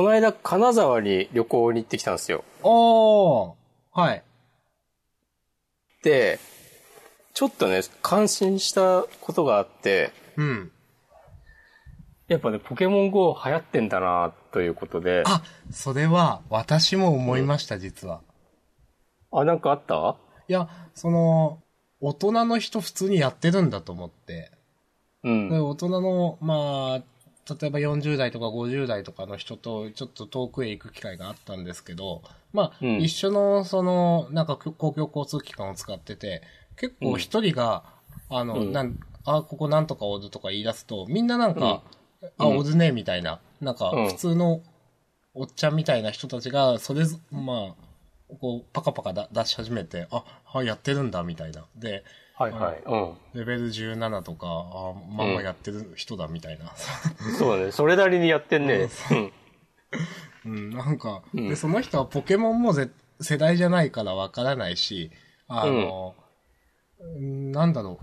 この間金沢に旅行に行ってきたんですよ。おー。はい。で、ちょっとね、感心したことがあって、うん。やっぱね、ポケモン GO 流行ってんだなということで。あ、それは私も思いました、実は。あ、なんかあった？いや、その、大人の人普通にやってるんだと思って。うん。で大人の、まあ、例えば40代とか50代とかの人とちょっと遠くへ行く機会があったんですけど、まあ、うん。一緒の、その、なんか公共交通機関を使ってて、結構一人が、あの、うん。なん、あ、ここなんとかオズとか言い出すと、みんななんか、あ、うん。オズね、みたいな、なんかうん。普通のおっちゃんみたいな人たちが、それぞ、まあ、こう、パカパカだ出し始めて、あ、あ、やってるんだ、みたいな。で、はいはい。うん。レベル17とか、あ、まんまやってる人だ、みたいな。そうだね。それなりにやってんね。うん。うん、なんか、うんで、その人はポケモンもぜ世代じゃないからわからないし、あの、うんなんだろ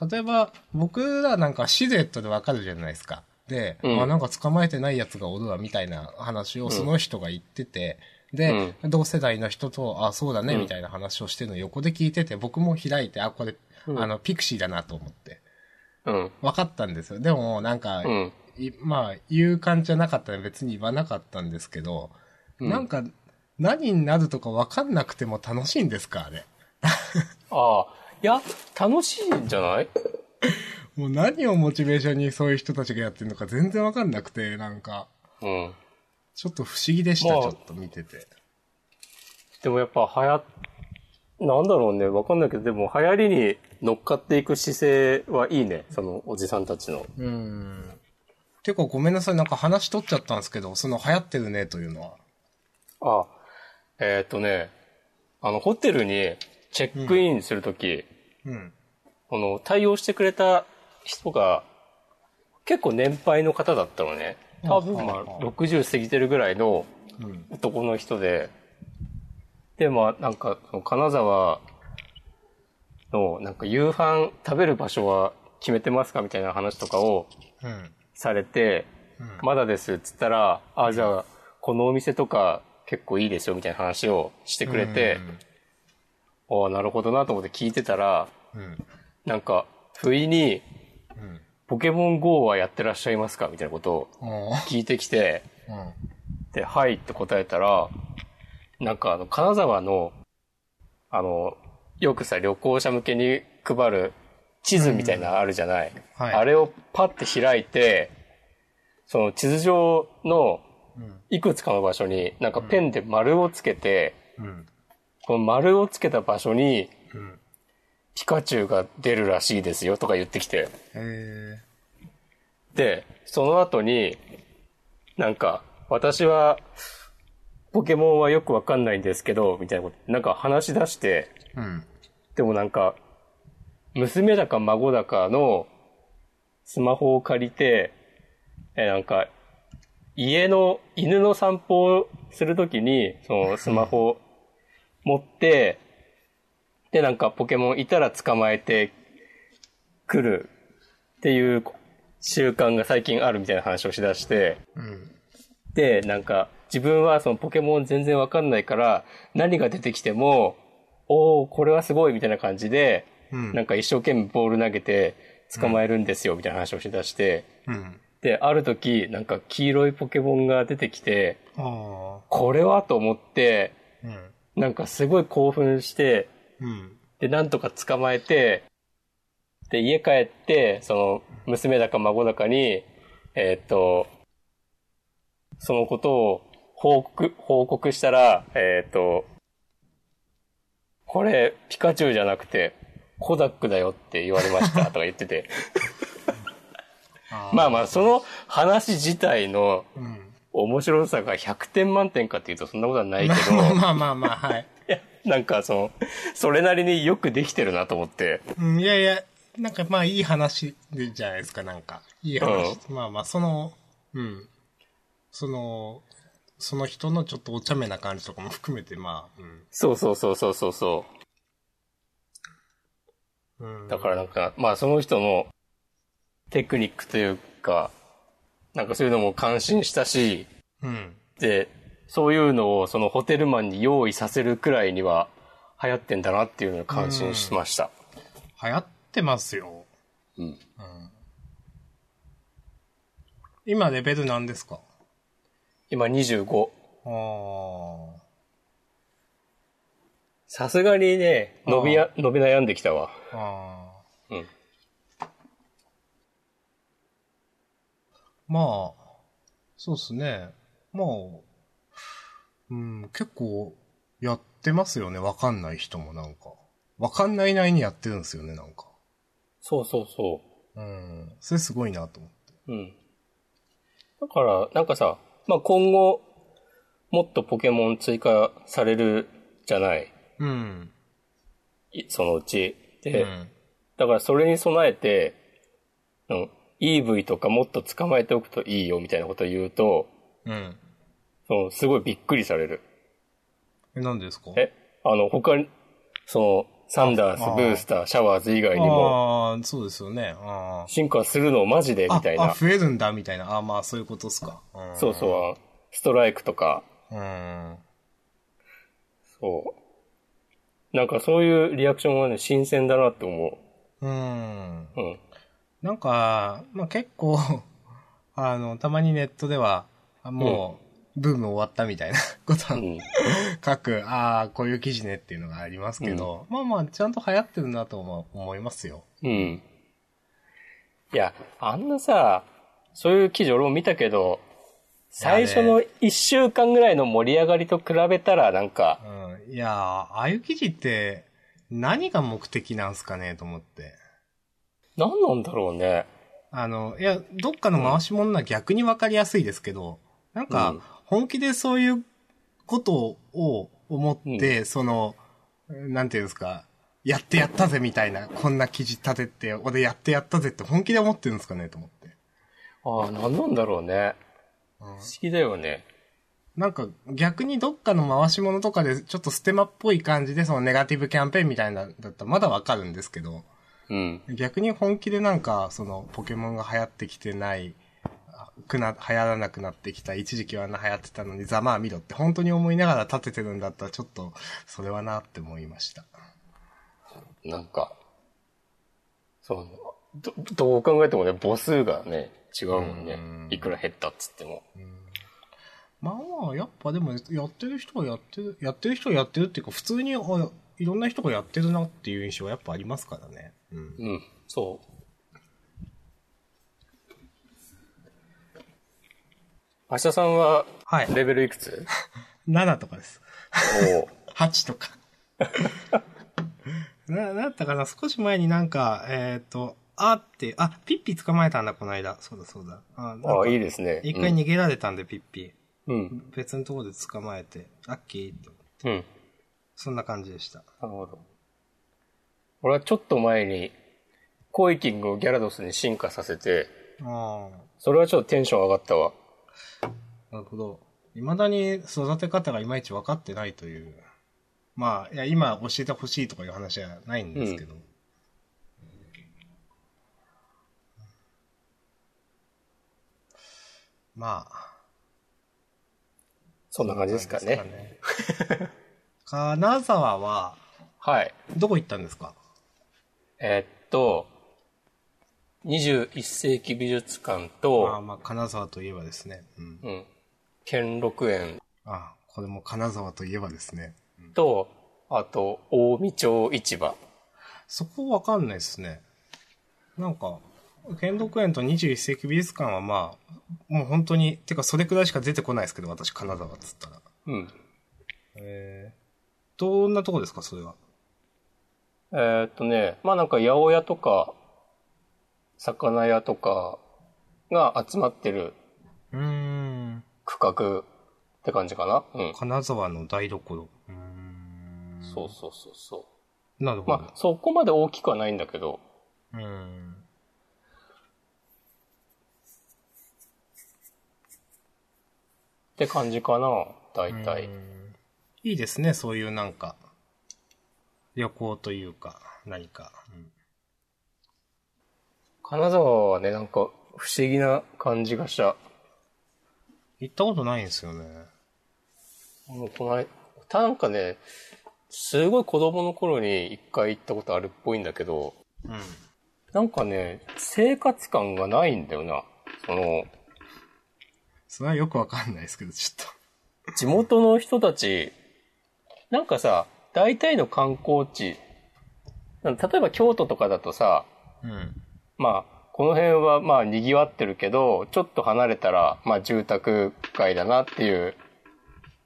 う。例えば、僕らなんかシルエットでわかるじゃないですか。で、うんあ、なんか捕まえてないやつがおるわ、みたいな話をその人が言ってて、で、同世代の人と、あ、そうだね、うんみたいな話をしてるのを横で聞いてて、僕も開いて、あ、これ、うんあの、ピクシーだなと思って。うん。分かったんですよ。でも、なんか、うん。いまあ、言う感じじゃなかったら別に言わなかったんですけど、うんなんか、何になるとか分かんなくても楽しいんですかあれ。ああ。いや、楽しいんじゃない？もう何をモチベーションにそういう人たちがやってるのか全然分かんなくて、なんか、うん。ちょっと不思議でした、まあちょっと見てて。でもやっぱ流行っ、なんだろうね。わかんないけど、でも流行りに乗っかっていく姿勢はいいね。そのおじさんたちの。うん。てかごめんなさい、なんか話取っちゃったんですけど、その流行ってるねというのは。あ、えーっとね、あの、ホテルにチェックインするとき、うん。この、対応してくれた人が、結構年配の方だったのね。多分、まあ、60過ぎてるぐらいのうん。男の人で、で、まあ、なんか、金沢の、なんか、夕飯食べる場所は決めてますかみたいな話とかをうん。されて、うんまだですっつったら、あ、じゃあ、このお店とか結構いいですよみたいな話をしてくれて、ああ、なるほどなと思って聞いてたら、うん。なんか、不意に、うん。ポケモン GO はやってらっしゃいますかみたいなことをうん。聞いてきて、うん。で、はいって答えたら、なんかあの、金沢の、あの、よくさ、旅行者向けに配る地図みたいなのあるじゃない。はいあれをパッて開いて、その地図上のうん。いくつかの場所になんかペンで丸をつけて、うん。この丸をつけた場所にうん。ピカチュウが出るらしいですよとか言ってきて。へで、その後に、なんか、私は、ポケモンはよくわかんないんですけど、みたいなこと、なんか話し出して、ーうん。でもなんか、娘だか孫だかのスマホを借りて、え、なんか、家の犬の散歩をするときに、そのスマホを持って、で、なんかポケモンいたら捕まえてくるっていう習慣が最近あるみたいな話をしだして、うん。で、なんか、自分はそのポケモン全然わかんないから、何が出てきても、おー、これはすごいみたいな感じで、うん。なんか一生懸命ボール投げて捕まえるんですよみたいな話をしだして、うん。で、ある時、なんか黄色いポケモンが出てきて、あこれはと思って、あ。うん。なんかすごい興奮して、うん。で、なんとか捕まえて、で、家帰って、その、娘だか孫だかに、えーっと、そのことを報告、報告したら、えーっと、これ、ピカチュウじゃなくて、コダックだよって言われました とか言ってて。まあまあ、その話自体のうん。面白さが100点満点かっていうとそんなことはないけど、ま あまあまあまあ、はい。なんかその、それなりによくできてるなと思って。うん、いやいや、なんかまあいい話でじゃないですか、なんか。いい話。まあまあ、その、うん。その、その人のちょっとお茶目な感じとかも含めて、まあ、そうそうそうそうそうそうん。う。だからなんか、まあその人のテクニックというか、なんかそういうのも感心したし、うん。って、そういうのをそのホテルマンに用意させるくらいには流行ってんだなっていうのを感心しました。流行ってますよ。うん。今レベル何ですか？今25。あさすがにね、伸びや、伸び悩んできたわ。あ。ああ。うん。まあ、そうっすね。まあ、うん、結構、やってますよね。わかんない人もなんか。わかんないなりにやってるんですよね、なんか。そうそうそうん。それすごいなと思って。う。うん。だから、なんかさ、まあ、今後、もっとポケモン追加されるじゃない。うん。いそのうち。で、うん。だからそれに備えて、うん、EV とかもっと捕まえておくといいよみたいなことを言うと、うん。そのすごいびっくりされる。え、何ですか？え、あの、他に、その、サンダース、ああブースター、シャワーズ以外にも、ああ、そうですよね。あ進化するのマジであ。あ、みたいな。増えるんだ、みたいな。ああ、まあ、そういうことっすか。うんそうそう、ストライクとか、うん。そう。なんかそういうリアクションはね、新鮮だなって思うん。う。うん。なんか、まあ結構、あの、たまにネットでは、あもう、ブーム終わったみたいなことをうん。書く、ああ、こういう記事ねっていうのがありますけど、まあまあ、ちゃんと流行ってるなと思思いますよ。うん。いや、あんなさ、そういう記事俺も見たけど、最初の一週間ぐらいの盛り上がりと比べたらなんか、うん。いやー、ああいう記事って、何が目的なんすかねと思って。何なんだろうね。あの、いや、どっかの回し物は逆にわかりやすいですけど、なんうんか、本気でそういうことを思って、その、なんていうんですか、やってやったぜみたいな、こんな記事立てて、俺やってやったぜって本気で思ってるんですかねと思って。ああ、何なんだろうね。不思議だよね。なんか逆にどっかの回し物とかでちょっとステマっぽい感じでそのネガティブキャンペーンみたいなだったらまだわかるんですけど、うん。逆に本気でなんかそのポケモンが流行ってきてない、あくな、流行らなくなってきた、一時期はあんな流行ってたのにざまあ見ろって本当に思いながら立ててるんだったらちょっとそれはなって思いました。なんか、そう、ど、どう考えてもね、母数がね、違うもんねうん。いくら減ったっつっても。まあまあ、やっぱでもやってる人はやってる、やってる人はやってるっていうか普通にあいろんな人がやってるなっていう印象はやっぱありますからね。うん。うん、そ明日さんは、はい。レベルいくつ？7とかです。おお8 とか。な、なったかな？少し前になんか、えっ、と、あって、あ、ピッピ捕まえたんだ、この間。そうだそうだ。あ、ああ、いいですね。一回逃げられたんで、ピッピ。うん。別のところで捕まえて、ラッキーって。うん。うん。そんな感じでした。なるほど。俺はちょっと前に、コイキングをギャラドスに進化させて、あそれはちょっとテンション上がったわ。あ、なるほど。未だに育て方がいまいち分かってないという。まあ、いや、今教えてほしいとかいう話はないんですけど。まあ、そんな感じですかね。かね金沢は、はい。どこ行ったんですか？えーっと、21世紀美術館まあと、まあ、金沢といえばですね。うん。うん、兼六園あこれも金沢といえばですね。と、あと、大見町市場。そこわかんないですね。なんか、剣道園と21世紀美術館はまあ、もう本当に、てかそれくらいしか出てこないですけど、私金沢っつったら。うん。えー、どんなとこですか、それは？えーっとね、まあなんか八百屋とか、魚屋とかが集まってるうーん。区画って感じかな？うん。金沢の台所。そうそうそうそなるほど。う。まあそこまで大きくはないんだけど、うーん。って感じかな、大体。うんいいですね、そういうなんか、旅行というか、何か。うん金沢はね、なんか不思議な感じがした。行ったことないんですよね。もうこの間、なんかね、すごい子供の頃に一回行ったことあるっぽいんだけど、うん。なんかね、生活感がないんだよな。その、それはよくわかんないですけど、ちょっ地元の人たち、なんかさ、大体の観光地、例えば京都とかだとさ、と。うん。まあ、この辺はまあ賑わってるけど、ちょっと離れたら、まあ住宅街だなっていう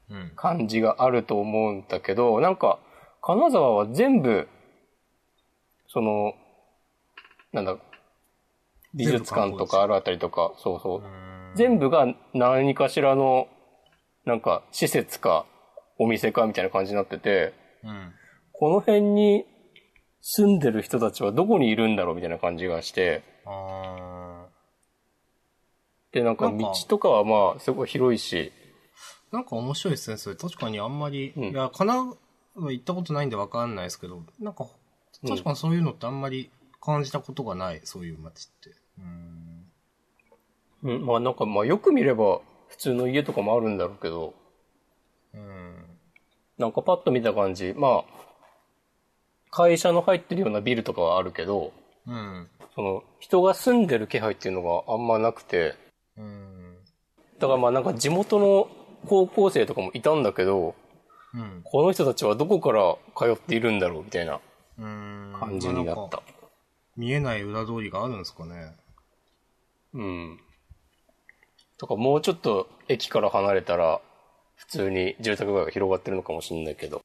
うん。感じがあると思うんだけど、なんか、金沢は全部、その、なんだ、美術館とかあるあたりとか、そうそう。全部が何かしらの、なんか、施設か、お店かみたいな感じになってて、うん。この辺に住んでる人たちはどこにいるんだろうみたいな感じがして、あで、なんか道とかはまあ、すごい広いし、ーなんか面白いですね、それ。確かにあんまり、うん。いや、神奈川行ったことないんでわかんないですけど、なんか、うん。確かにそういうのってあんまり感じたことがない、そういう街って。うん。うん、まあなんかまあよく見れば普通の家とかもあるんだろうけど、うん。なんかパッと見た感じ、まあ、会社の入ってるようなビルとかはあるけど、うん。その、人が住んでる気配っていうのがあんまなくて、うん。だからまあなんか地元の高校生とかもいたんだけど、うん。この人たちはどこから通っているんだろうみたいなうん。感じになった。見えない裏通りがあるんですかね。うん。とかもうちょっと駅から離れたら、普通に住宅街が広がってるのかもしれないけど。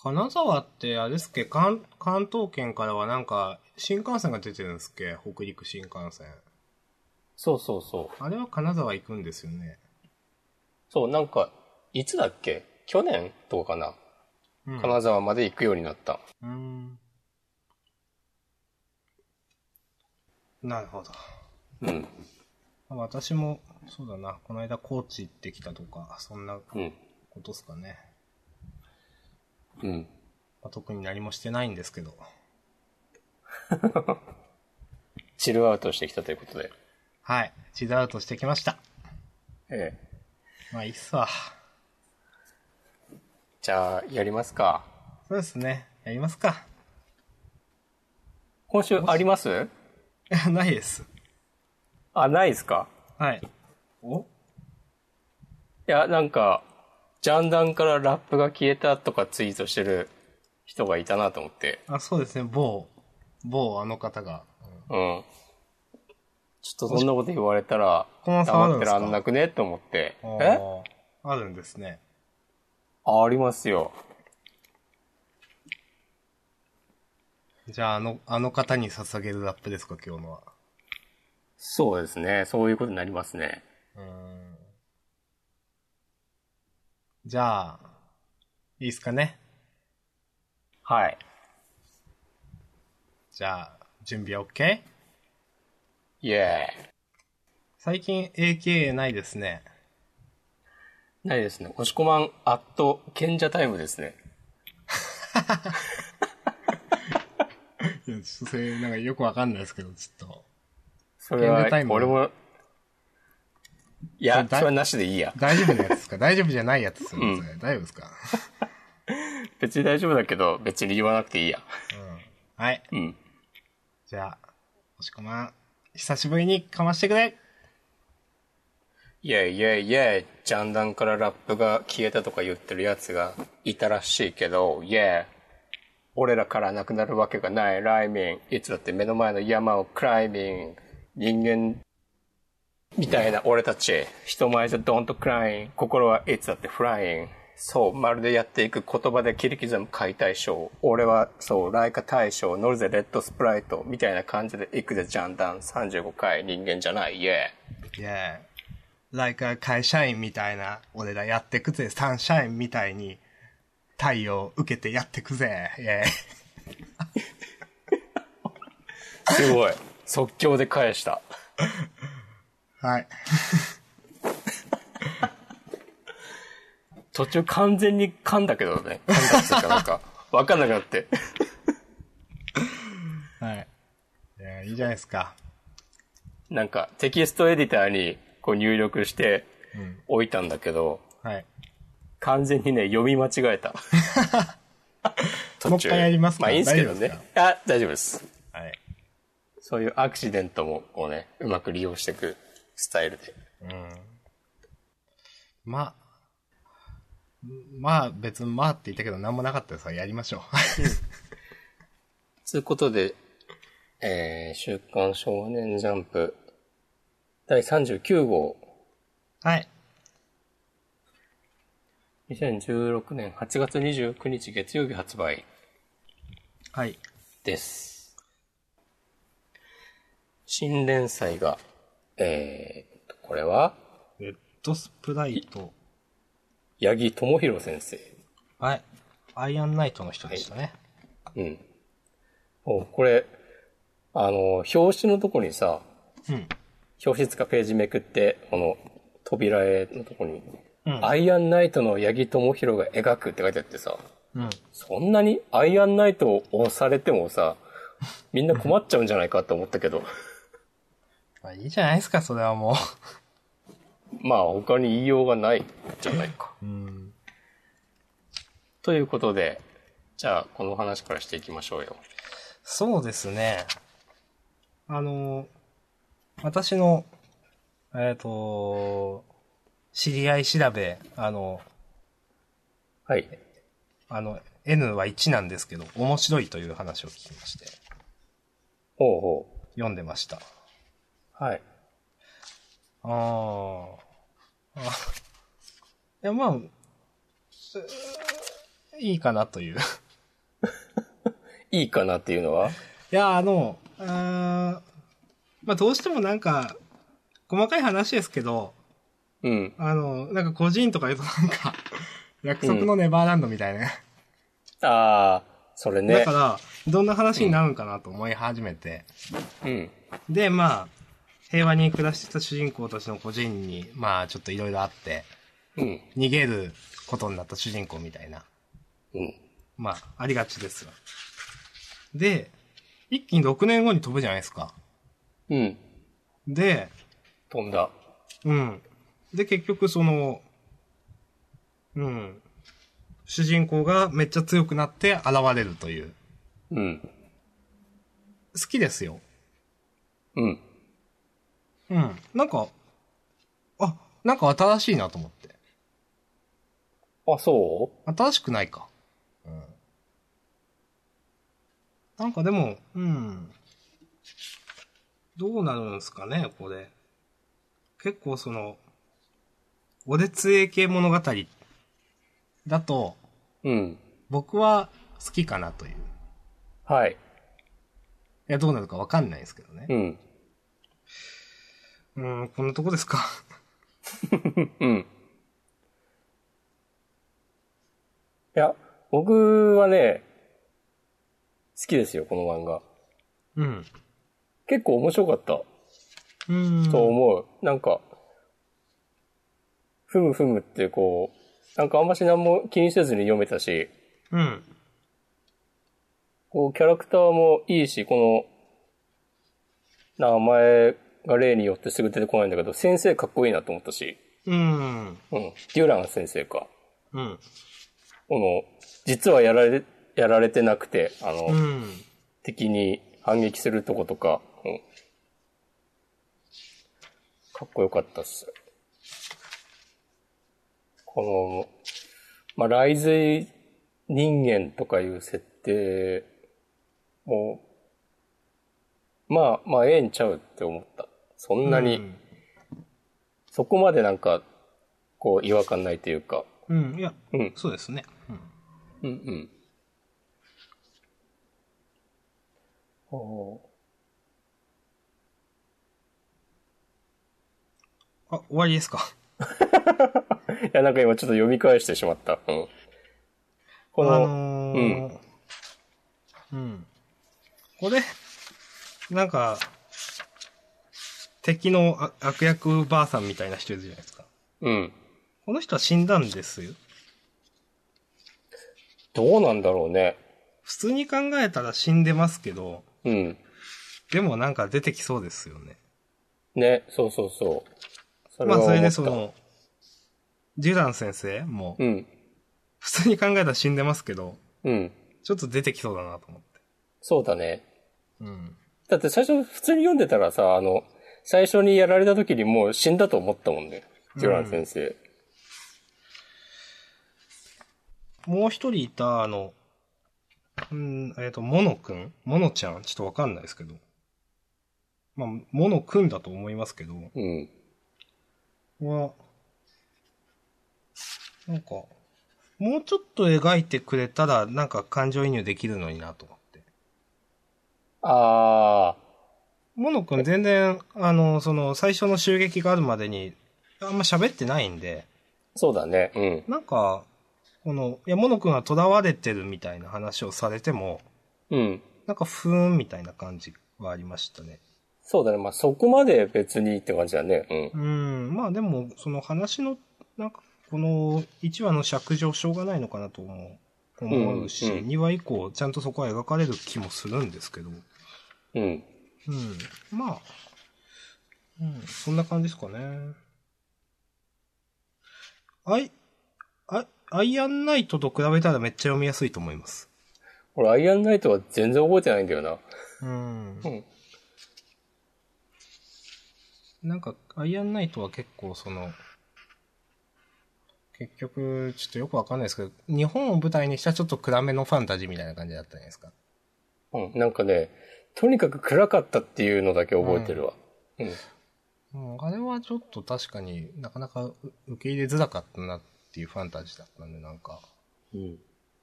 金沢って、あれですっけ？関、関東圏からはなんか、新幹線が出てるんですっけ？北陸新幹線。そうそうそう。あれは金沢行くんですよね。そう、なんか、いつだっけ？去年とかかな、うん。金沢まで行くようになった。うーん。なるほど。うん。私も、そうだな、この間高知行ってきたとか、そんなこうん。とっすかね。うん。まあ、特に何もしてないんですけど。チルアウトしてきたということで。はい。チルアウトしてきました。ええ。まあいいっすわ。じゃあ、やりますか。そうですね。やりますか。今週あります？ないです。あ、ないですか？はい。お？いや、なんか、ジャンダンからラップが消えたとかツイートしてる人がいたなと思って。あ、そうですね。某、某あの方が。うん。ちょっとそんなこと言われたら、黙ってらんなくね？って思って。あえ？ーあるんですね。あありますよ。じゃあ、あの、あの方に捧げるラップですか、今日のは。そうですね。そういうことになりますね。うーん。じゃあ、いいっすかね？はい。じゃあ、準備は OK? イエー？イ。最近 AKA ないですね。ないですね。押し込まん、アット、賢者タイムですね。いや、ちょっとそれ、なんかよくわかんないですけど、ちょっと。それは俺も、いや、それはなしでいいや。大丈夫なやつですか？大丈夫じゃないやつですようん。大丈夫ですか？別に大丈夫だけど、別に言わなくていいや。うん。はい。うん。じゃあ、押し込まん、久しぶりにかましてくれイェイイェイイェイ、ジャンダンからラップが消えたとか言ってるやつがいたらしいけど、イェイ。俺らからなくなるわけがない、ライミング。いつだって目の前の山をクライミング。人間みたいな俺たち。人前じゃドンとクライン。心はいつだってフライン。そう、まるでやっていく言葉で切り刻む解体ショー。俺は、そう、ライカ大将、乗るぜレッドスプライト。みたいな感じで行くぜジャンダン。35回人間じゃない、イェイ。いや、like a 会社員みたいな、俺らやってくぜ、サンシャインみたいに、太陽受けてやってくぜ、イェイ。すごい。即興で返した。はい。途中完全に噛んだけどね。噛んだっていうかなんか、わかんなくなって。はい。いや、いいじゃないですか。なんか、テキストエディターにこう入力してうん。置いたんだけど、はい。完全にね、読み間違えた。途 中もう一回やりますか？まあいいんですけどね。あ、大丈夫です。はい。そういうアクシデントも、こうね、うまく利用していくスタイルで。うん。まあ、まあ別にまあって言ったけど何もなかったですやりましょう。つうことで、えー、週刊少年ジャンプ、第39号、はい。2016年8月29日月曜日発売はい。です。新連載が、えーと、これは、レッドスプライト。八木智弘先生。はい。アイアンナイトの人でしたね。うん。おこれ、あの、表紙のとこにさ、うん。表紙つかページめくって、この扉絵のとこに、うんアイアンナイトの八木智弘が描くって書いてあってさ、うん。そんなにアイアンナイトを押されてもさ、みんな困っちゃうんじゃないかって思ったけど、まあいいじゃないですか、それはも まあ他に言いようがないじゃないか。う。うん。ということで、じゃあこの話からしていきましょうよ。そうですね。あの、私の、えっ、と、知り合い調べ、あの、はい。あの、N は1なんですけど、面白いという話を聞きまして、ほうほ読んでました。う。はい。あーあ。いや、まあ、ういいかなという。いいかなっていうのは？いや、あの、まあ、どうしてもなんか、細かい話ですけど、うん。あの、なんか個人とか言うとなんか、約束のネバーランドみたいな、ねああ、それねだか。ら、どんな話になるんかなと思い始めて。うん。で、まあ、平和に暮らしてた主人公たちの個人に、まあ、ちょっといろいろあって、うん。逃げることになった主人公みたいな。うん。まあ、ありがちですが。で、一気に6年後に飛ぶじゃないですか。うん。で、飛んだ。うん。で、結局その、うん。主人公がめっちゃ強くなって現れるという。うん。好きですよ。うん。うん。なんか、あ、なんか新しいなと思って。あ、そ新しくないか。うん。なんかでも、うん。どうなるんですかね、これ。結構その、おでつえ系物語だと、ううん。僕は好きかなという。いはい。や、どうなるかわかんないですけどね。うん。うん、こんなとこですか。うん。いや、僕はね、好きですよ、この漫画。うん。結構面白かったうん。と思う。なんか、ふむふむってこう、なんかあんまし何も気にせずに読めたし、うん。こう、キャラクターもいいし、この、名前が例によってすぐ出てこないんだけど、先生かっこいいなと思ったし、うん。うん。デュラン先生か。うん。この、実はやられ、やられてなくて、あの、うん。敵に反撃するとことか、うん。かっこよかったっす。この、まあ、雷髄人間とかいう設定も、まあ、まあ、ええんちゃうって思った。そんなに、そこまでなんか、こう、違和感ないというか、うん。いや、うん、そうですね。うん。うん、うん。おあ、終わりですか？ー いや、なんか今ちょっと読み返してしまった。うん。この、あのー、うん。これ、なんか、敵のあ悪役ばあさんみたいな人いるじゃないですか。うん。この人は死んだんですよ。どうなんだろうね。普通に考えたら死んでますけど、うん。でもなんか出てきそうですよね。ね、そうそうそう。そまあそれでその、デュラン先生も、うん。普通に考えたら死んでますけど、うん。ちょっと出てきそうだなと思って。そうだね。うん。だって最初普通に読んでたらさ、あの、最初にやられた時にもう死んだと思ったもんね。ジョラン先生。もう一人いた、あの、うん、えっ、と、モノくん？モノちゃん？ちょっとわかんないですけど。まあ、モノくんだと思いますけど、うん。は、なんか、もうちょっと描いてくれたら、なんか感情移入できるのになと思って。あモノくん全然、あの、その、最初の襲撃があるまでに、あんま喋ってないんで、ー、そうだね。うん。なんか、この、いや、モノくんが囚われてるみたいな話をされても、うん。なんか、ふーんみたいな感じはありましたね。そうだね。まあ、そこまで別にって感じだね。うん。うん、まあでも、その話の、なんか、この1話の尺上しょうがないのかなと思う、思うし、うんうん2話以降、ちゃんとそこは描かれる気もするんですけど、うん、うん。まあ、うん、そんな感じですかね。アイ、アアイアンナイトと比べたらめっちゃ読みやすいと思います。俺、アイアンナイトは全然覚えてないんだよな。うんう。ん。なんか、アイアンナイトは結構その、結局、ちょっとよくわかんないですけど、日本を舞台にしたちょっと暗めのファンタジーみたいな感じだったじゃないですか。うん。なんかね、とにかく暗かったっていうのだけ覚えてるわ。うん。うん、あれはちょっと確かになかなかう受け入れづらかったなっていうファンタジーだったんで、なんか、うん。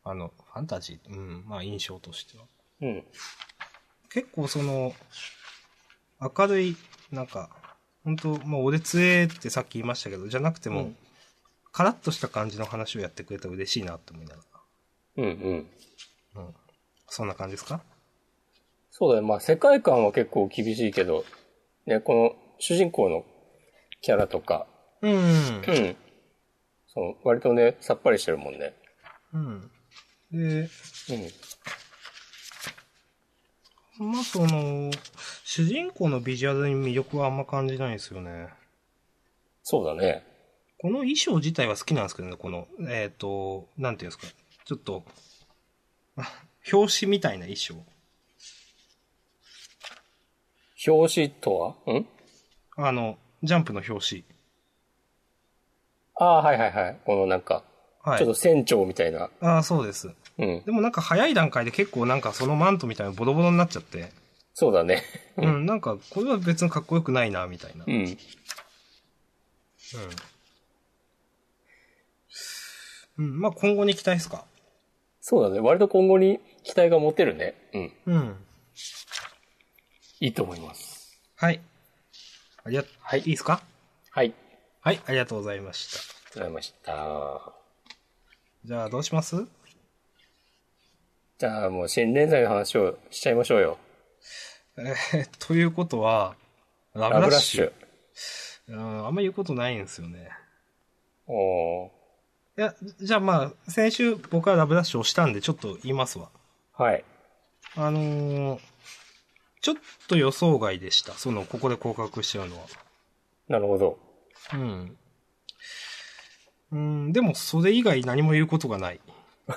あの、ファンタジー、うん、まあ印象としては。うん。結構その、明るい、なんか、本当まあ俺強えってさっき言いましたけど、じゃなくても、うんカラッとした感じの話をやってくれたら嬉しいなって思いながうんうん。ら。うん。そんな感じですか？そうだね。まあ、世界観は結構厳しいけど、ね、この主人公のキャラとか、うん。うん。その、割とね、さっぱりしてるもんね。うん。で、うん。まあその、主人公のビジュアルに魅力はあんま感じないんですよね。そうだね。この衣装自体は好きなんですけどね、この、えっ、と、なんていうんですか。ちょっと、あ 表紙みたいな衣装。表紙とは？ん？あの、ジャンプの表紙。ああ、はいはいはい。このなんか、はい。ちょっと船長みたいな。ああ、そうです。うん。でもなんか早い段階で結構なんかそのマントみたいなのボロボロになっちゃって、そうだね。うん、なんかこれは別にかっこよくないな、みたいな。うん。うん。うん、まあ今後に期待ですか？そうだね。割と今後に期待が持てるね。うん。うん。いいと思います。はい。ありが、はいいいですか？はい。はい、ありがとうございました。ありがとうございました。じゃあどうします？じゃあもう新連載の話をしちゃいましょうよ。えー、ということは、ララブラッシュ。うんあんま言うことないんですよね。おーいや、じゃあまあ、先週僕はラブラッシュをしたんでちょっと言いますわ。はい。あのー、ちょっと予想外でした。その、ここで降格しちゃうのは。なるほど。うん。うん、でもそれ以外何も言うことがない。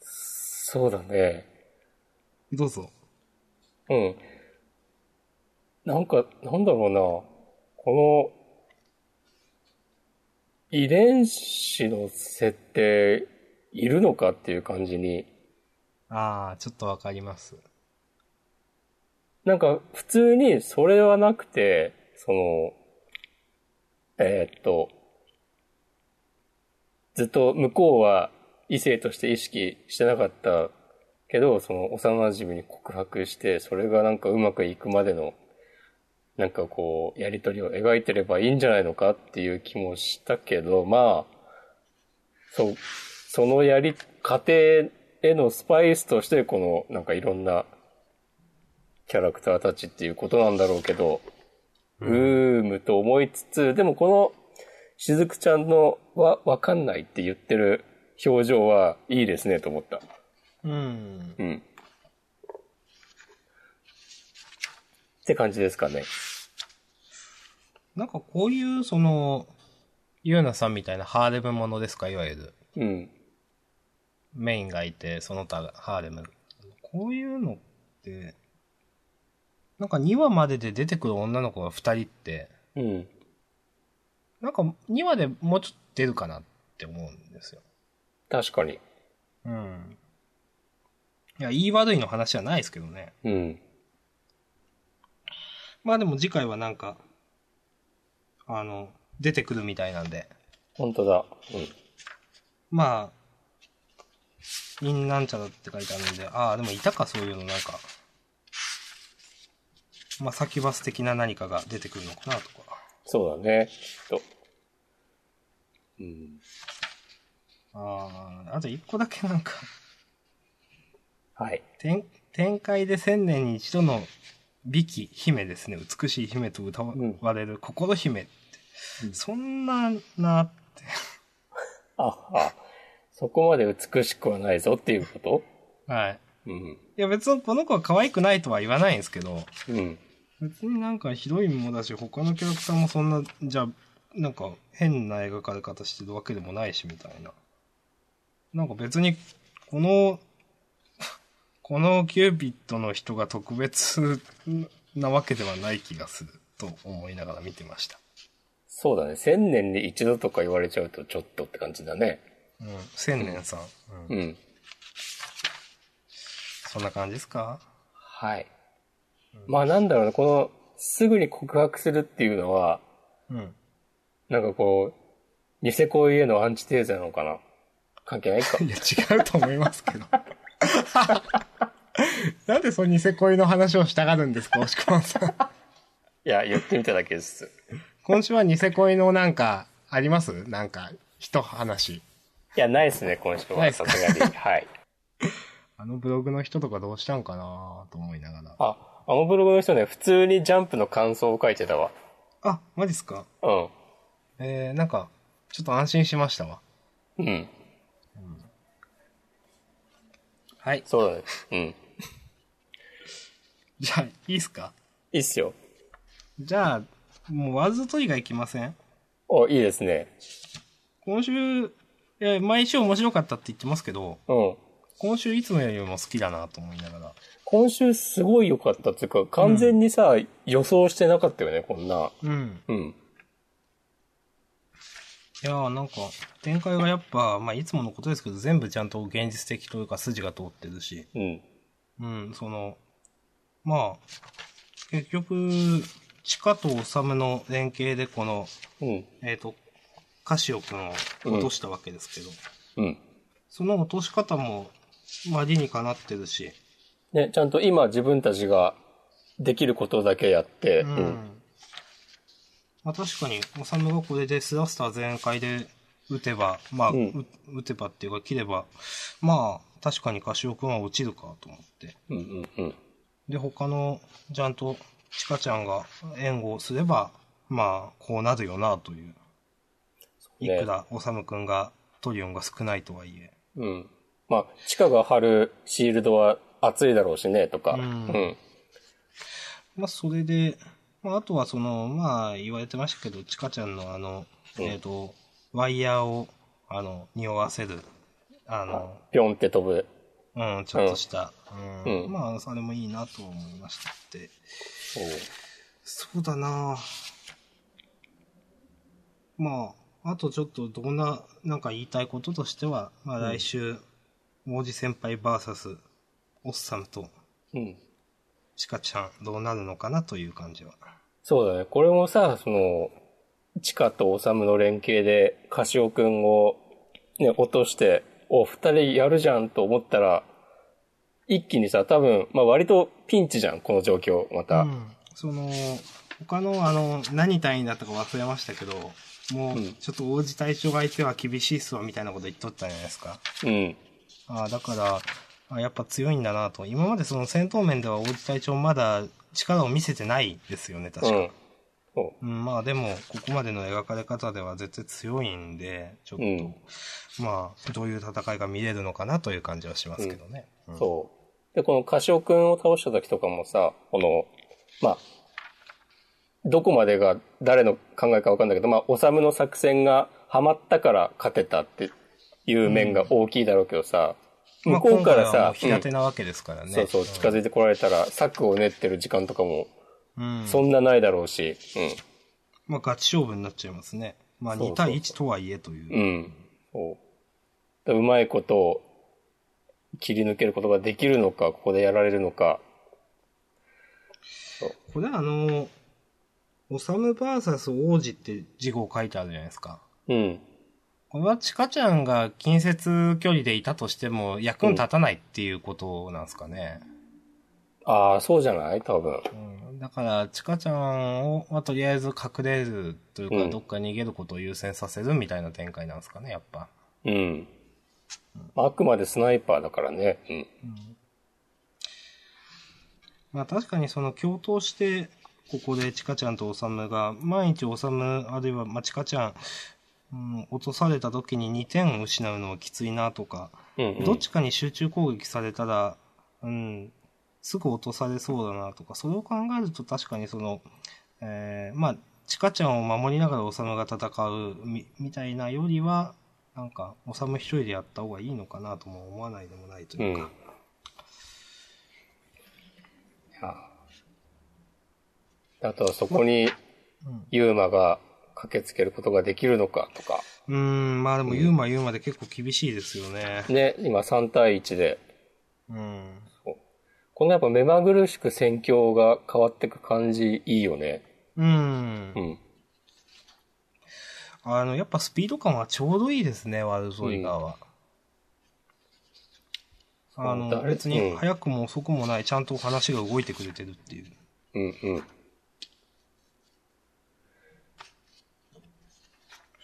そうだね。どうぞ。うん。なんか、なんだろうな。この、遺伝子の設定、いるのかっていう感じに、ああ、ちょっとわかります。なんか普通にそれはなくて、その、えーっと、ずっと向こうは異性として意識してなかったけど、その幼馴染に告白して、それがなんかうまくいくまでの、なんかこう、やりとりを描いてればいいんじゃないのかっていう気もしたけど、まあ、そう、そのやり、過程へのスパイスとして、この、なんかいろんなキャラクターたちっていうことなんだろうけど、うーむと思いつつ、でもこのしずくちゃんのわ、わかんないって言ってる表情はいいですねと思った。うん。うん。って感じですかね。なんかこういう、その、ゆうなさんみたいなハーレムものですか、いわゆる。うん。メインがいて、その他がハーレム。こういうのって、なんか2話までで出てくる女の子が2人って、うん。なんか2話でもうちょっと出るかなって思うんですよ。確かに。うん。いや、言い悪いの話はないですけどね。うん。まあでも次回はなんか、あの、出てくるみたいなんで、本当だ。まあ、インなんちゃらって書いてあるんで、ああ、でもいたか、そういうのなんか。まあ、サキュバス的な何かが出てくるのかなとか。そうだね。きっと。うん。ああ、あと一個だけなんか、はい。展展開で千年に一度の美き姫ですね。美しい姫と歌われる心姫って。うんそんななって。あ、あ、そこまで美しくはないぞっていうこはい。とうん。いや別にこの子は可愛くないとは言わないんですけど、うん。別になんかヒロインもだし、他のキャラクターもそんな、じゃあ、なんか変な描かれ方してるわけでもないし、みたいな。なんか別に、この、このキューピッドの人が特別なわけではない気がすると思いながら見てました。そうだね。千年に一度とか言われちゃうとちょっとって感じだね。うん。千年さん。うん。うん。そんな感じですか？はい。まあなんだろうね。この、すぐに告白するっていうのは、うん。なんかこう、ニセ恋へのアンチテーゼなのかな？関係ないか？い。や、違うと思いますけど。なんでそのニセ恋の話をしたがるんですか、押し込まんさん。いや、言ってみただけです。今週はニセ恋のなんか、あります？なんか、一話。いや、ないですね、今週は。さすがに。はい。あのブログの人とかどうしたんかなと思いながら。あ、あのブログの人ね、普通にジャンプの感想を書いてたわ。あ、マジっすか？うん。えー、なんか、ちょっと安心しましたわ。うん。はい。そうだね。うん。じゃあ、いいっすか？いいっすよ。じゃあ、もうワールドトリガーいきません？お、いいですね。今週、いや、毎週面白かったって言ってますけど、うん。今週いつもよりも好きだなと思いながら。今週すごい良かったっていうか、完全にさ、予想してなかったよね、こんな。うん。うん。いやーなんか、展開がやっぱ、まあいつものことですけど、全部ちゃんと現実的というか筋が通ってるし、うん。うん、その、まあ、結局、チカとオサムの連携でこの、うん。えっ、と、カシオくんを落としたわけですけど、うん。その落とし方も、まあ理にかなってるし、ね、ちゃんと今自分たちができることだけやって、う。うんん。まあ確かに、オサムがこれでスラスター全開で打てば、まあ、うんう打てばっていうか切れば、まあ、確かにカシオくんは落ちるかと思って。うん、うん、うん。で、他の、ちゃんと、チカちゃんが援護すれば、まあ、こうなるよな、という。いねくら、オサムくんが、トリオンが少ないとはいえ。うん。まあ、地下が張るシールドは熱いだろうしね、とか。ううんん。まあ、それで、まあ、あとはその、まあ、言われてましたけど、チカちゃんのあの、うんえっ、と、ワイヤーを、あの、匂わせる、あの、ぴょんって飛ぶ。うん、ちょっとした、うん。うんまあ、それもいいなと思いましたって。そうだなまあ、あとちょっとどんな、なんか言いたいこととしては、まあ来週、王子先輩バーサス、オッサムとうん。チカちゃんどうなるのかなという感じは。そうだね。これもさ、その、チカとオサムの連携で、カシオくんを、ね、落として、お、二人やるじゃんと思ったら、一気にさ、多分、まあ割とピンチじゃん、この状況、また。うん。その、他のあの、何単位だったか忘れましたけど、もううん、ちょっと王子隊長が相手は厳しいっすわみたいなこと言っとったじゃないですか。うん。ああ、だから、あやっぱ強いんだなと。今までその戦闘面では王子隊長まだ力を見せてないですよね、確か。うん。そうん、まあでも、ここまでの描かれ方では絶対強いんで、ちょっと、うんまあ、どういう戦いが見れるのかなという感じはしますけどね。う。うんそう。で、このカシオくんを倒した時とかもさ、この、まあ、どこまでが誰の考えかわかんないけど、まあ、おさむの作戦がハマったから勝てたっていう面が大きいだろうけどさ、まあ向こうからさ今回はもう、平手なわけですからね。そうそう、近づいてこられたら、策を練ってる時間とかも、うん。そんなないだろうし、まあ、ガチ勝負になっちゃいますね。まあ、そうそう2対1とはいえという。うん。うん。そう。うまいことを切り抜けることができるのか、ここでやられるのか。これあの、オサムバーサス王子って字号書いてあるじゃないですか。うん。これはチカちゃんが近接距離でいたとしても役に立たないっていうことなんですかね。ああ、そうじゃない？多分。うん、だから、チカちゃんを、はとりあえず隠れるというか、うんどっか逃げることを優先させるみたいな展開なんですかね、やっぱ。うん。あくまでスナイパーだからね。うん。まあ確かにその共闘して、ここでチカちゃんとオサムが、毎日オサム、あるいは、まあ、チカちゃん、うん、落とされた時に2点失うのはきついなとか、うん、うん。どっちかに集中攻撃されたら、うん、すぐ落とされそうだなとか、それを考えると確かにその、えー、まあ、チカちゃんを守りながらオサムが戦うみ、みたいなよりは、なんか、オサム一人でやった方がいいのかなとも思わないでもないとうん。いうか。いやあとはそこに、ユーマが駆けつけることができるのかとか。うーん、まあでも、言うま言うまで結構厳しいですよね。ね、今3対1で。うん。このやっぱ目まぐるしく戦況が変わってく感じいいよね。うんう。ん。あの、やっぱスピード感はちょうどいいですね、ワールドトリガーは。あの、そう誰別にうん早くも遅くもない、ちゃんと話が動いてくれてるっていう。うんうん。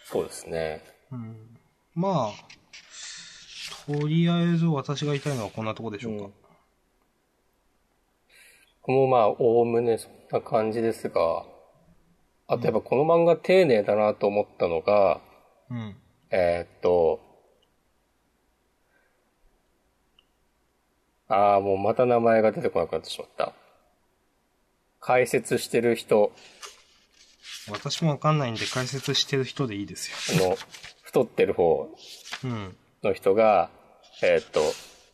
そうですね。うん。まあ、とりあえず私が言いたいのはこんなとこでしょうか。うん僕もまあ、おおむねそんな感じですが、あとやっぱこの漫画丁寧だなと思ったのが、うん。えーっと、ああ、もうまた名前が出てこなくなってしまった。解説してる人、私もわかんないんで解説してる人でいいですよ。あの、太ってる方うん。の人が、えーっと、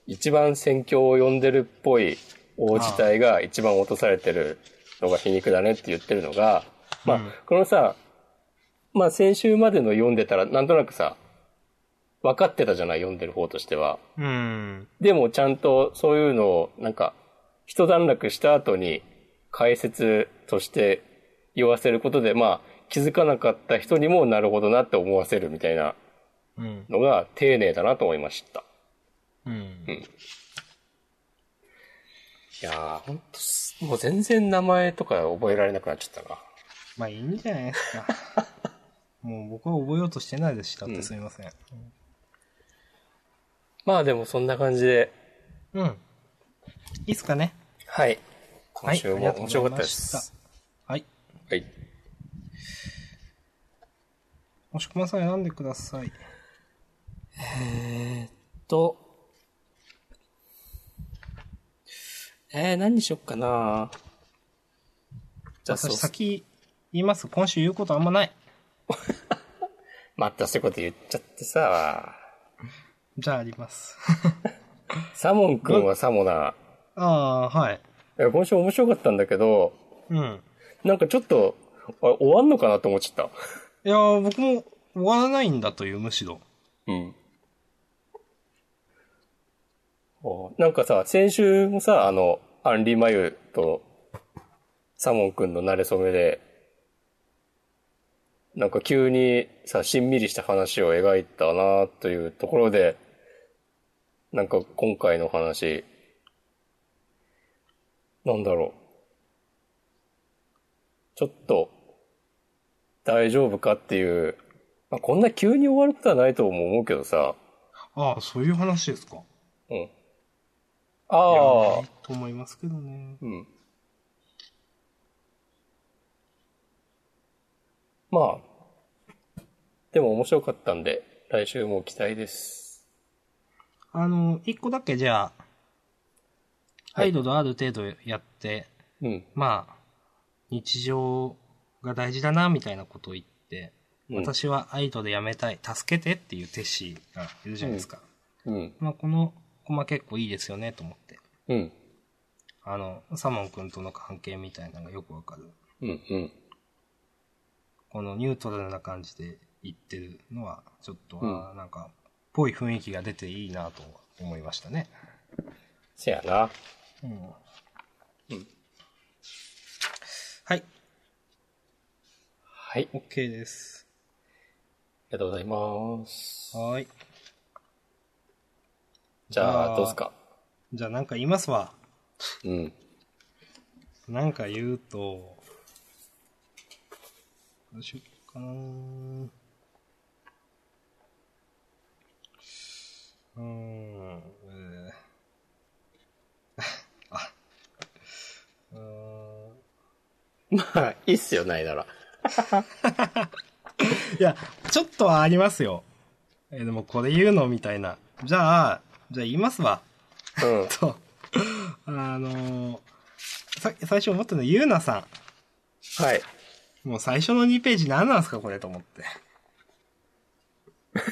一番戦況を読んでるっぽい王子隊が一番落とされてるのが皮肉だねって言ってるのが、まあ、うんこのさ、まあ先週までの読んでたらなんとなくさ、分かってたじゃない、読んでる方としては。うん。でもちゃんとそういうのを、なんか、一段落した後に解説として言わせることで、まあ、気づかなかった人にもなるほどなって思わせるみたいなうん。のが丁寧だなと思いました。うん。いやー、ほんとす、もう全然名前とか覚えられなくなっちゃったな。まあいいんじゃないですか。もう僕は覚えようとしてないですし、だってすみません。まあでもそんな感じで、うん。いいっすかねはい。今週も面白かったです。はい。はい。もしくまさん選んでください。と、えー、何にしよっかなじゃあ、そう私先言います。今週言うことあんまない。またそういうこと言っちゃってさ、じゃああります。サモン君はサモナー。ああ、はい。今週面白かったんだけど、うん。なんかちょっと、あれ終わんのかなと思っちゃっいやー、僕も終わらないんだという、むしろ。た。うん。おなんかさ、先週もさ、あの、アンリマユとサモン君の馴れ初めで、なんか急にさ、しんみりした話を描いたなというところで、なんか今回の話、なんだろう。ちょっと、大丈夫かっていう、まあ、こんな急に終わることはないとも思うけどさ、ああ、そういう話ですか。うん。ああと思いますけどね。うん。まあ、でも面白かったんで、来週も期待です。あの、一個だけじゃあ、はいアイドルある程度やって、うん。まあ、日常が大事だな、みたいなことを言って、うん私はアイドル辞めたい、助けてっていうテッシーがいるじゃないですか。うん。まあ、このコマ結構いいですよね、と思って。うん。あの、サモン君との関係みたいなのがよくわかる。うん。うん。このニュートラルな感じで言ってるのは、ちょっと、うんなんか、ぽい雰囲気が出ていいなと思いましたね。せやな。うん。うんはい、はい。あり OK です。がとうございます。はーい。じゃあ、どうすか？じゃあなんか言いますわ。うん。なんか言うと、どうしよっかなうーん、えーあ、うーんまあ、いいっすよ、ないなら。いや、ちょっとはありますよ。えーでもこれ言うのみたいな。じゃあ、じゃあ言いますわ。うん。と、あのーさ最初思ったのは、ゆうなさはい。ん。もう最初の2ページ何なんすかこれと思って。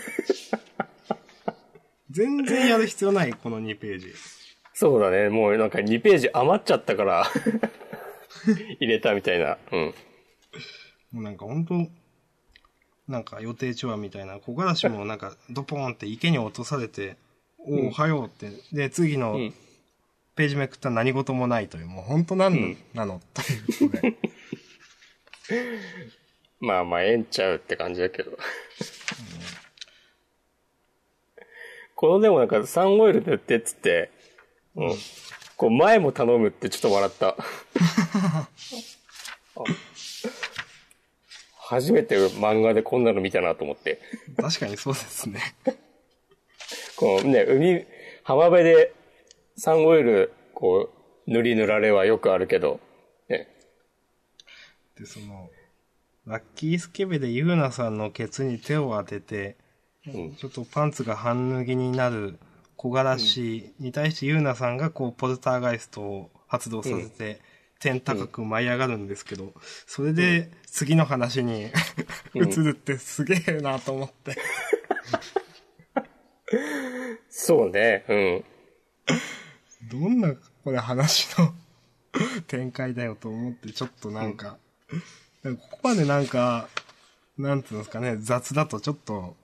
全然やる必要ない、この2ページ。そうだね。もうなんか2ページ余っちゃったから、入れたみたいな。うん。もうなんか本当なんか予定調和みたいな、小柄しもなんかドポーンって池に落とされて、おはようって。で、次のうん。ページめくったら何事もないという、もう本当何うんなの、ということで。まあまあ、ええんちゃうって感じだけど。このでもなんかサンオイル塗ってっつって、うん。こう前も頼むってちょっと笑った。あ 初めて漫画でこんなの見たなと思って。確かにそうですね。こうね、海、浜辺でサンオイル、こう、塗り塗られはよくあるけど、ね。で、その、ラッキースケベでユーナさんのケツに手を当てて、うん。ちょっとパンツが半脱ぎになる小柄しに対してユーナさんがこうポルターガイストを発動させて、天高く舞い上がるんですけど、それで次の話にうん 移るってすげえなと思って。そうね、うん。どんなこれ話の展開だよと思ってちょっとなんか、なんかここまでなんか、なんていうんですかね、雑だとちょっと、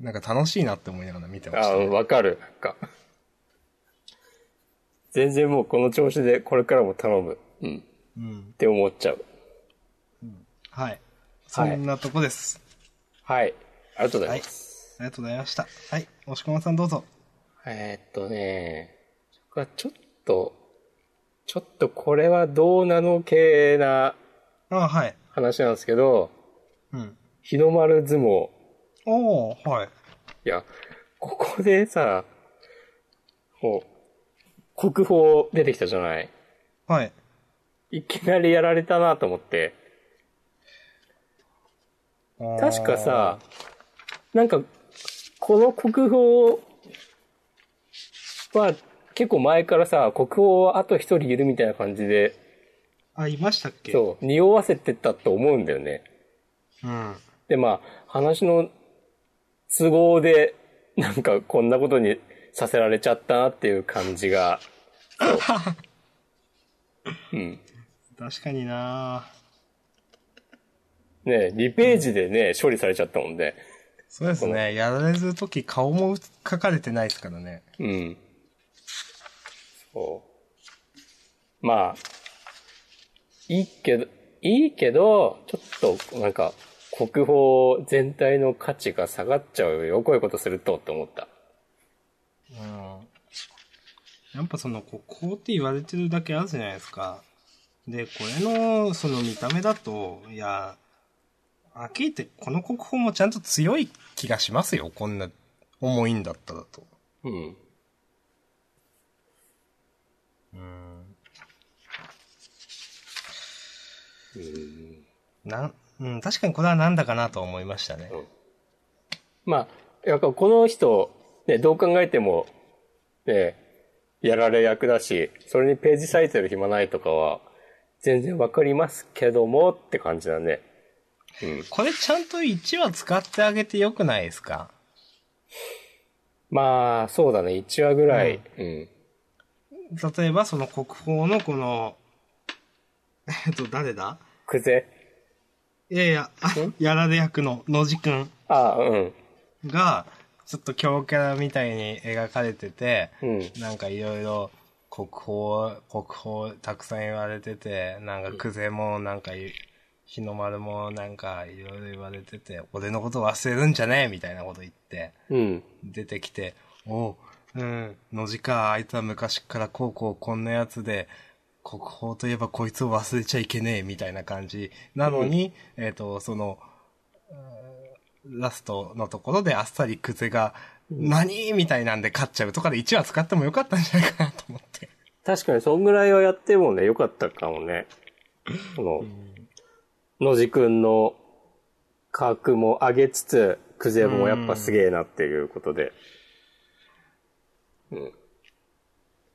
なんか楽しいなって思いながら見てましあた、ね。わかる。なんか。全然もうこの調子でこれからも頼む。うん。っうん。て思っちゃう。はい。そんなとこです。はい。ありがとうございます。ありがとうございました。はい。押し込まさんどうぞ。えーっとね、僕はちょっと、ちょっとこれはどうなの系な。話なんですけど、うん。日の丸相撲。おー、はい。いや、ここでさ、こう、国宝出てきたじゃない？はい。いきなりやられたなと思って。確かさ、なんか、この国宝は結構前からさ、国宝はあと一人いるみたいな感じで、あいましたっけ？そう、匂わせてたと思うんだよね。うん。で、まあ、話の都合で、なんかこんなことにさせられちゃったなっていう感じが、そ ううん。確かになね2ページでね、処理されちゃったもんね。そうですね。やられるとき顔も書かれてないですからね。うん。まあ、いいけど、いいけど、ちょっと、なんか、国宝全体の価値が下がっちゃうよ。こういうことするとって思った。うん。やっぱその国宝って言われてるだけあるじゃないですか。で、これの、その見た目だと、いや、あきってこの国宝もちゃんと強い気がしますよ。こんな重いんだったらと。うん。うん。うんなん、うん、確かにこれはなんだかなと思いましたね。まあ、やっぱこの人、ね、どう考えても、ね、やられ役だし、それにページ割いてる暇ないとかは、全然わかりますけどもって感じだね。うん。これちゃんと1話使ってあげてよくないですか？まあ、そうだね。1話ぐらい。うん。例えばその国宝のこの、えっと、誰だ？クゼいやいや、あやられ役の野地くんあうん。が、ちょっと強キャラみたいに描かれてて、うん。なんかいろいろ国宝、国宝たくさん言われてて、なんかクゼもなんかい日の丸もなんかいろいろ言われてて、俺のこと忘れるんじゃね？えみたいなこと言って、うん。出てきて、おう、うん、のじか、あいつは昔からこうこうこんなやつで、国宝といえばこいつを忘れちゃいけねえみたいな感じなのに、えっ、と、その、うんラストのところであっさりクゼが、何みたいなんで勝っちゃうとかで1話使ってもよかったんじゃないかなと思って。確かにそんぐらいはやってもね、よかったかもね。この、野地くんの格も上げつつ、クゼもやっぱすげえなっていうことで。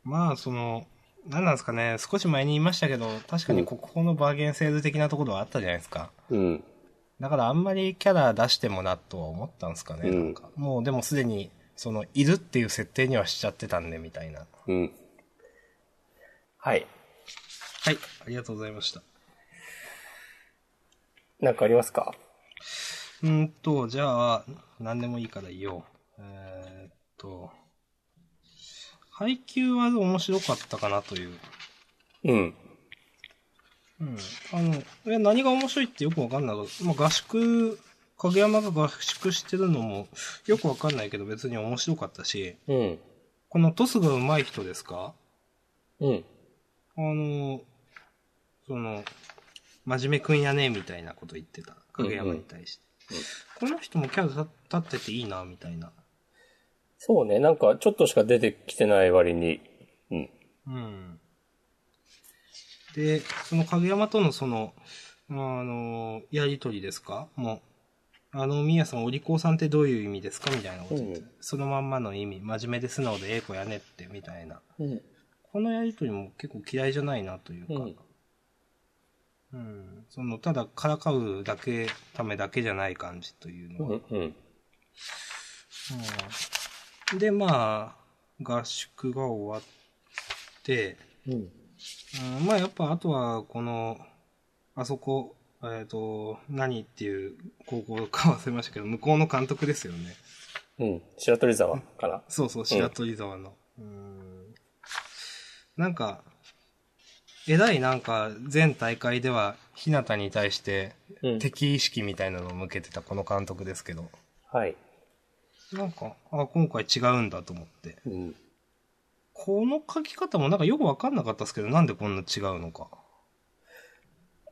まあ、その、何なんですかね、少し前に言いましたけど、確かに国宝のバーゲンセール的なところはあったじゃないですか。うん。だからあんまりキャラ出してもなとは思ったんですかね、うんなんか。もうでもすでに、その、いるっていう設定にはしちゃってたんで、みたいな。うん。はい。はい、ありがとうございました。なんかありますか？うーんと、じゃあ、何でもいいから言おう。えーっと、配給は面白かったかなという。うん。うん。あの、え何が面白いってよくわかんないけど、まあ、合宿、影山が合宿してるのもよくわかんないけど別に面白かったし、うん。このトスが上手い人ですか？うん。あの、その、真面目くんやねみたいなこと言ってた。影山に対して。この人もキャラ立ってていいな、みたいな。そうね、なんかちょっとしか出てきてない割に。うん。うん。で、その影山とのその、あの、やりとりですか？もう、あの、みやさん、お利口さんってどういう意味ですか？みたいなこと言って、うんそのまんまの意味、真面目で素直でええ子やねって、みたいな。うん。このやりとりも結構嫌いじゃないなというか、うん。うん。その、ただからかうだけ、ためだけじゃない感じというのは。うん。うん。うんで、まあ、合宿が終わって、うん。うん、まあやっぱあとは、この、あそこ、えっ、と、何っていう高校か忘れましたけど、向こうの監督ですよね。うん。白鳥沢かな。そうそう、白鳥沢の。うん。なんか、えらいなんか、前大会では、日向に対して、うん。敵意識みたいなのを向けてたこの監督ですけど、はい。なんか、あ、今回違うんだと思って。うん。この書き方もなんかよくわかんなかったですけど、なんでこんな違うのか。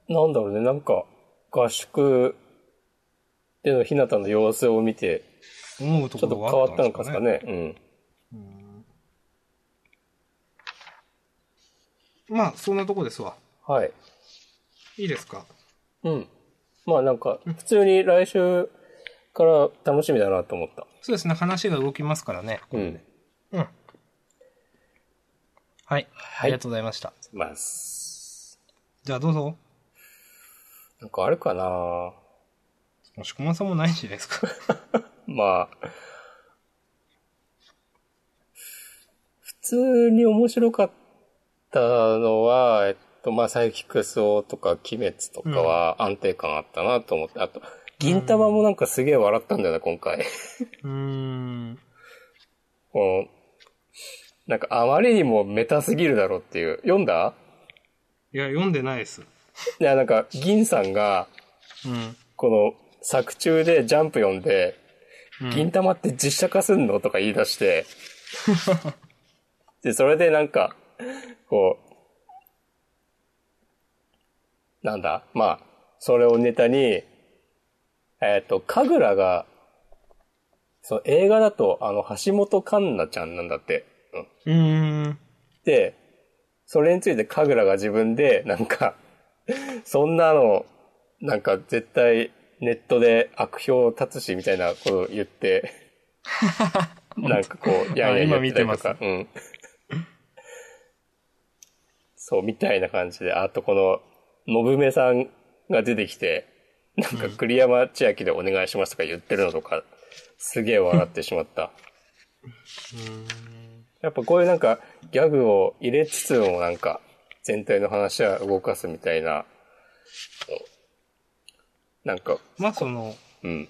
なんだろうね、なんか、合宿での日向の様子を見て、思うとちょっことろがあっ変わったたんですかね。のかですかね。まあ、そんなとこですわ。うん。はい。いいですか？うん。まあなんか、普通に来週から楽しみだなと思った。そうですね、話が動きますからね。うん。うん。はい。ありがとうございました。ます。じゃあどうぞ。なんかあるかなもしこまさんもないんじゃないですか。まあ、普通に面白かったのは、えっと、まあ、サイキクスオとか、鬼滅とかは安定感あったなと思って、あと、銀玉もなんかすげえ笑ったんだよな、今回。うーん。このなんかあまりにもメタすぎるだろっていう。読んだ？いや、読んでないです。いや、なんか、銀さんが、うん。この、作中でジャンプ読んで、うん銀玉って実写化すんの？とか言い出して、で、それでなんか、こう、なんだ、まあ、それをネタに、えっ、と、神楽が、その映画だと、あの、橋本環奈ちゃんなんだって。うんうーん。で、それについて神楽が自分で、なんか、そんなの、なんか絶対ネットで悪評立つしみたいなことを言って、なんかこう、やんやん言ってたりとか、うん。そう、みたいな感じで、あとこの、のぶめさんが出てきて、なんか栗山千明でお願いしますとか言ってるのとか、すげえ笑ってしまった。やっぱこういうなんかギャグを入れつつもなんか全体の話は動かすみたいな、なんか、まあその、うん。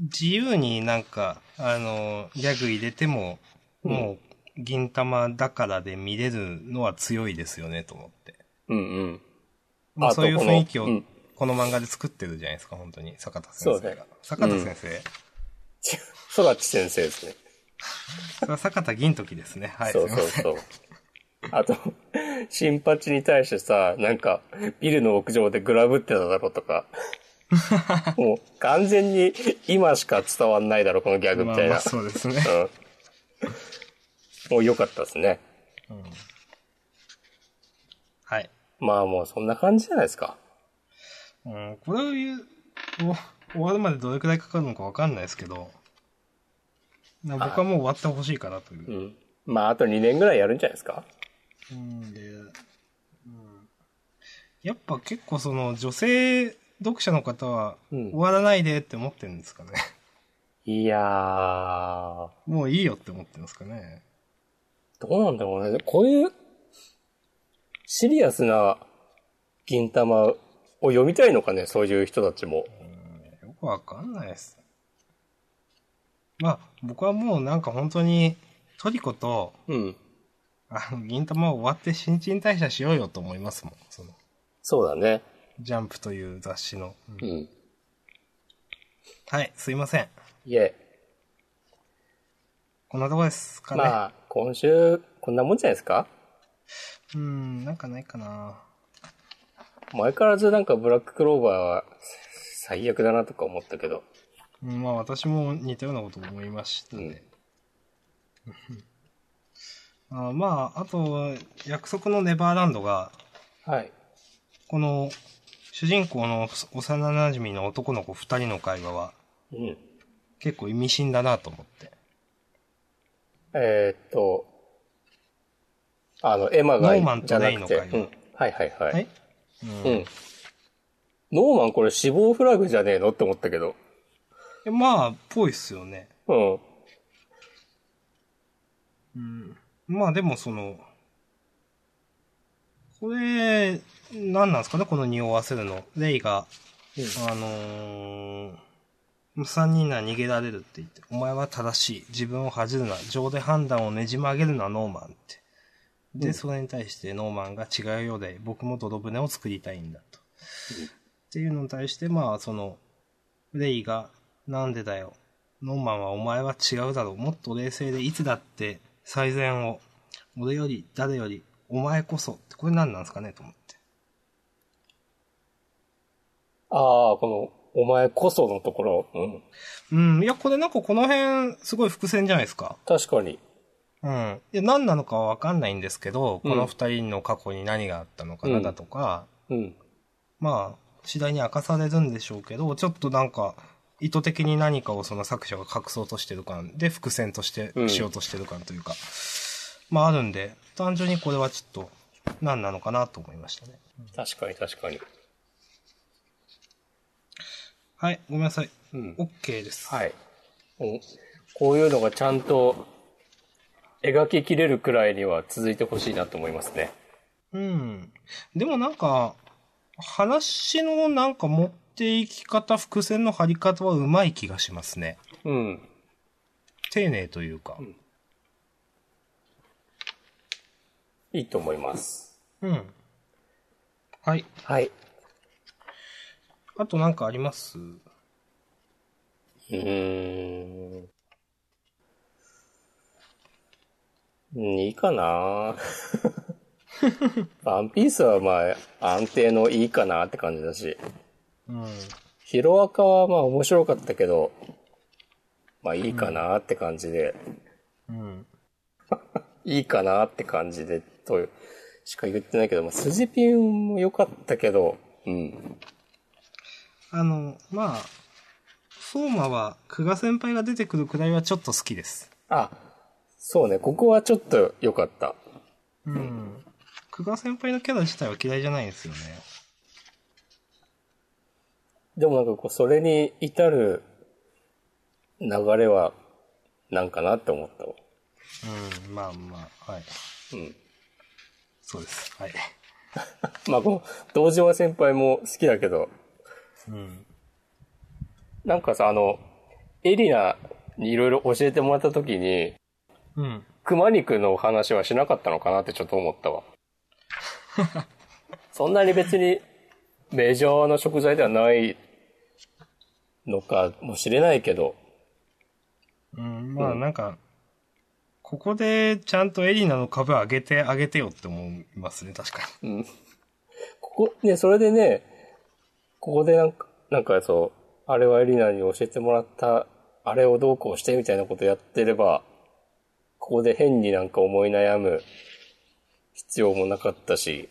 自由になんか、あの、ギャグ入れても、もう、銀玉だからで見れるのは強いですよね、と思って。うんうん。まあそういう雰囲気をうん、この漫画で作ってるじゃないですか、本当に。坂田先生が。そうね坂田先生、空知先生ですね。それは坂田銀時ですね。はい。そうそうそう。あと、新八に対してさ、なんか、ビルの屋上でグラブってただろとか。もう、完全に今しか伝わんないだろ、このギャグません。まあまあみたいな。そうですね。うん。もう良かったですね。はい。まあもうそんな感じじゃないですか。うん、これを言う、お終わるまでどれくらいかかるのかわかんないですけど、な僕はもう終わってほしいかなというう。ん。まああと2年ぐらいやるんじゃないですか？うんで、うん、やっぱ結構その女性読者の方はうん終わらないでって思ってるんですかね。いやー、もういいよって思ってるんですかね。どうなんだろうね。こういう、シリアスな銀玉を読みたいのかね、そういう人たちも。よくわかんないです。まあ、僕はもうなんか本当にトリコと、うん。あの、銀玉終わって新陳代謝しようよと思いますもん。その、そうだね。ジャンプという雑誌の。うんうん。はい、すいません。いえ。こんなとこですかね。まあ、今週、こんなもんじゃないですか？うん、なんかないかな。前からずなんかブラッククローバーは最悪だなとか思ったけど。うん、まあ私も似たようなことを思いましたね。あまあ、あと、約束のネバーランドが、はい。この、主人公の幼馴染の男の子二人の会話は、うん。結構意味深だなと思って。えーっと、あの、エマがノーマンとじゃなくて、レイの会話うん。はいはいはい。はいうんうん。ノーマンこれ死亡フラグじゃねえのって思ったけど。えまあ、ぽいっすよね。うん。うん。まあでもその、これ、何なんですかね？この匂わせるの。レイが、あのー、三人なら逃げられるって言って、お前は正しい。自分を恥じるな。情で判断をねじ曲げるな、ノーマンって。で、それに対してノーマンが違うようで、僕も泥船を作りたいんだと。っていうのに対して、まあ、その、レイが、なんでだよ。ノーマンはお前は違うだろう。もっと冷静でいつだって最善を。俺より、誰より、お前こそ。って、これ何なんですかねと思って。ああ、この、お前こそのところ。うん。うん。いや、これなんかこの辺、すごい伏線じゃないですか。確かに。うん。いや、何なのかはわかんないんですけど、うんこの二人の過去に何があったのかなだとか、うん。まあ、次第に明かされるんでしょうけど、ちょっとなんか、意図的に何かをその作者が隠そうとしてる感で、伏線としてうんしようとしてる感というか、まああるんで、単純にこれはちょっと、何なのかなと思いましたね。確かに確かに。はい、ごめんなさい。うん。OK です。はい。うんこういうのがちゃんと描ききれるくらいには続いてほしいなと思いますね。うん。でもなんか、話のなんか持っていき方、伏線の張り方はうまい気がしますね。うん。丁寧というか。いいと思います。うん。はい。はい。あとなんかあります？うーん。うんいいかなワンピースはまあ安定のいいかなって感じだし。うん。ヒロアカはまあ面白かったけど、まあいいかなって感じで、うん。いいかなって感じで、としか言ってないけど、まあスジピンも良かったけど、うん。あの、まあ、相馬は、久我先輩が出てくるくらいはちょっと好きです。あ、そうね、ここはちょっと良かった。うん。久我先輩のキャラ自体は嫌いじゃないんですよね。でもなんかこう、それに至る流れは、なんかなって思ったわ。うん、まあまあ、はい。うん。そうです。はい。まあこの、道島先輩も好きだけど、うん。なんかさ、あの、エリナにいろいろ教えてもらった時に、うん。熊肉の話はしなかったのかなってちょっと思ったわ。そんなに別にメジャーな食材ではないのかもしれないけど、うん、まあうんなんか、ここでちゃんとエリナの株上げてあげてよって思いますね、確かうん。ここ、ね、それでね、ここでなんか、なんかそう、あれはエリナに教えてもらった、あれをどうこうしてみたいなことやってれば、ここで変になんか思い悩む必要もなかったし、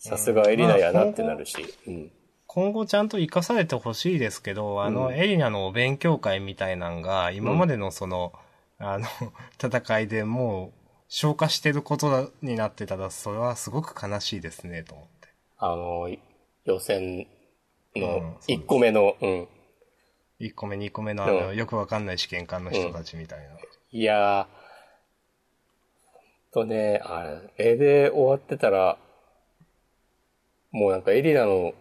さすがエリナやなってなるし、うん。今後ちゃんと活かされてほしいですけど、あの、うんエリナのお勉強会みたいなんが、今までのその、あの、戦いでもう、消化してることになってたら、それはすごく悲しいですね、と思って。あの、予選うんのそうです1個目の、うん。1個目、2個目のあの、うんよくわかんない試験官の人たちみたいな。いやー、とね、あれ、絵で終わってたら、もうなんかエリナの、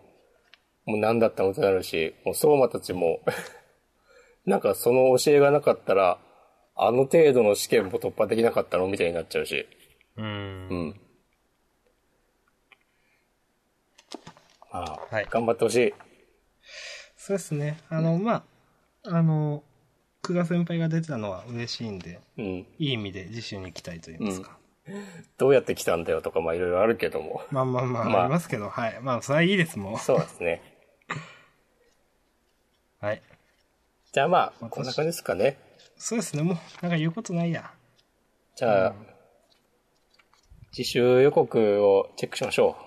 もう何だったのってなるし、もう相馬たちも、なんかその教えがなかったら、あの程度の試験も突破できなかったのみたいになっちゃうし。うんう。ん。まあ、はい頑張ってほしい。そうですね。あの、まあ、あの、久我先輩が出てたのは嬉しいんで、うん。いい意味で次週に行きたいと言いますか。どうやって来たんだよとか、まあいろいろあるけども。まあまあまあ、まあありますけど、はい。まあ、それはいいです、もそうですね。う。はい。じゃあまあ、私こんな感じですかね。そうですね、もう、なんか言うことないや。じゃあ、自習予告をチェックしましょ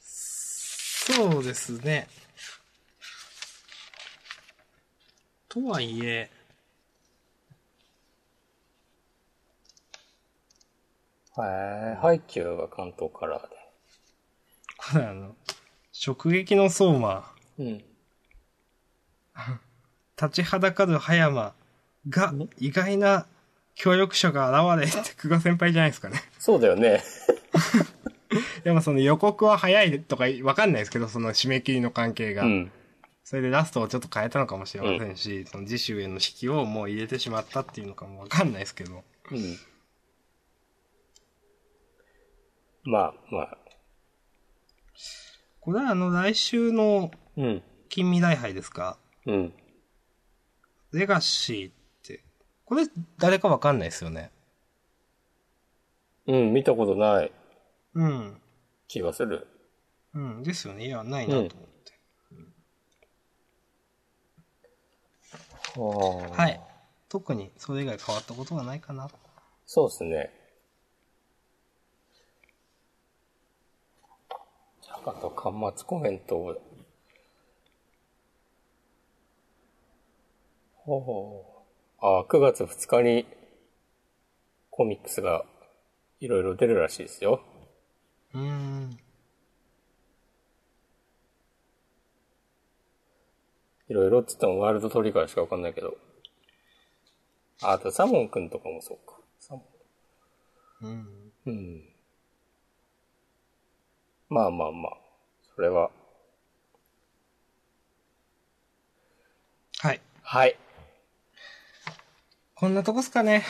そうですね。とはいえ、う。へえ、ハイキューが関東カラーこれあの、直撃の相馬、で。うん。立ちはだかる葉山が意外な協力者が現れって久我先輩じゃないですかね。そうだよね。でもその予告は早いとかわかんないですけど、その締め切りの関係が。うん。それでラストをちょっと変えたのかもしれませんし、その次週への引きをもう入れてしまったっていうのかもわかんないですけど。うん。まあ、まあ。これはあの来週のうん。近未来杯ですか？うん。レガシーって、これ誰かわかんないですよね。うん、見たことないうん。気がする。うん。ですよね。いや、ないなと思って。ははい。特にそれ以外変わったことはないかな。そうですね。じゃあ、あと、端末コメントを。ほうほう。あ、9月2日にコミックスがいろいろ出るらしいですよ。うーん。いろいろって言ってもワールドトリガーしかわかんないけど。あ、あとサモンくんとかもそうか。サモうん。ン。うん。まあまあまあ。それは。はい。はい。こんなとこっすかね。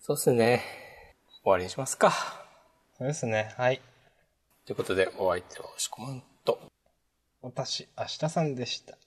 そうっすね。終わりにしますか。そうですね。はい。ということで、お相手は押し込まんと。私、明日さんでした。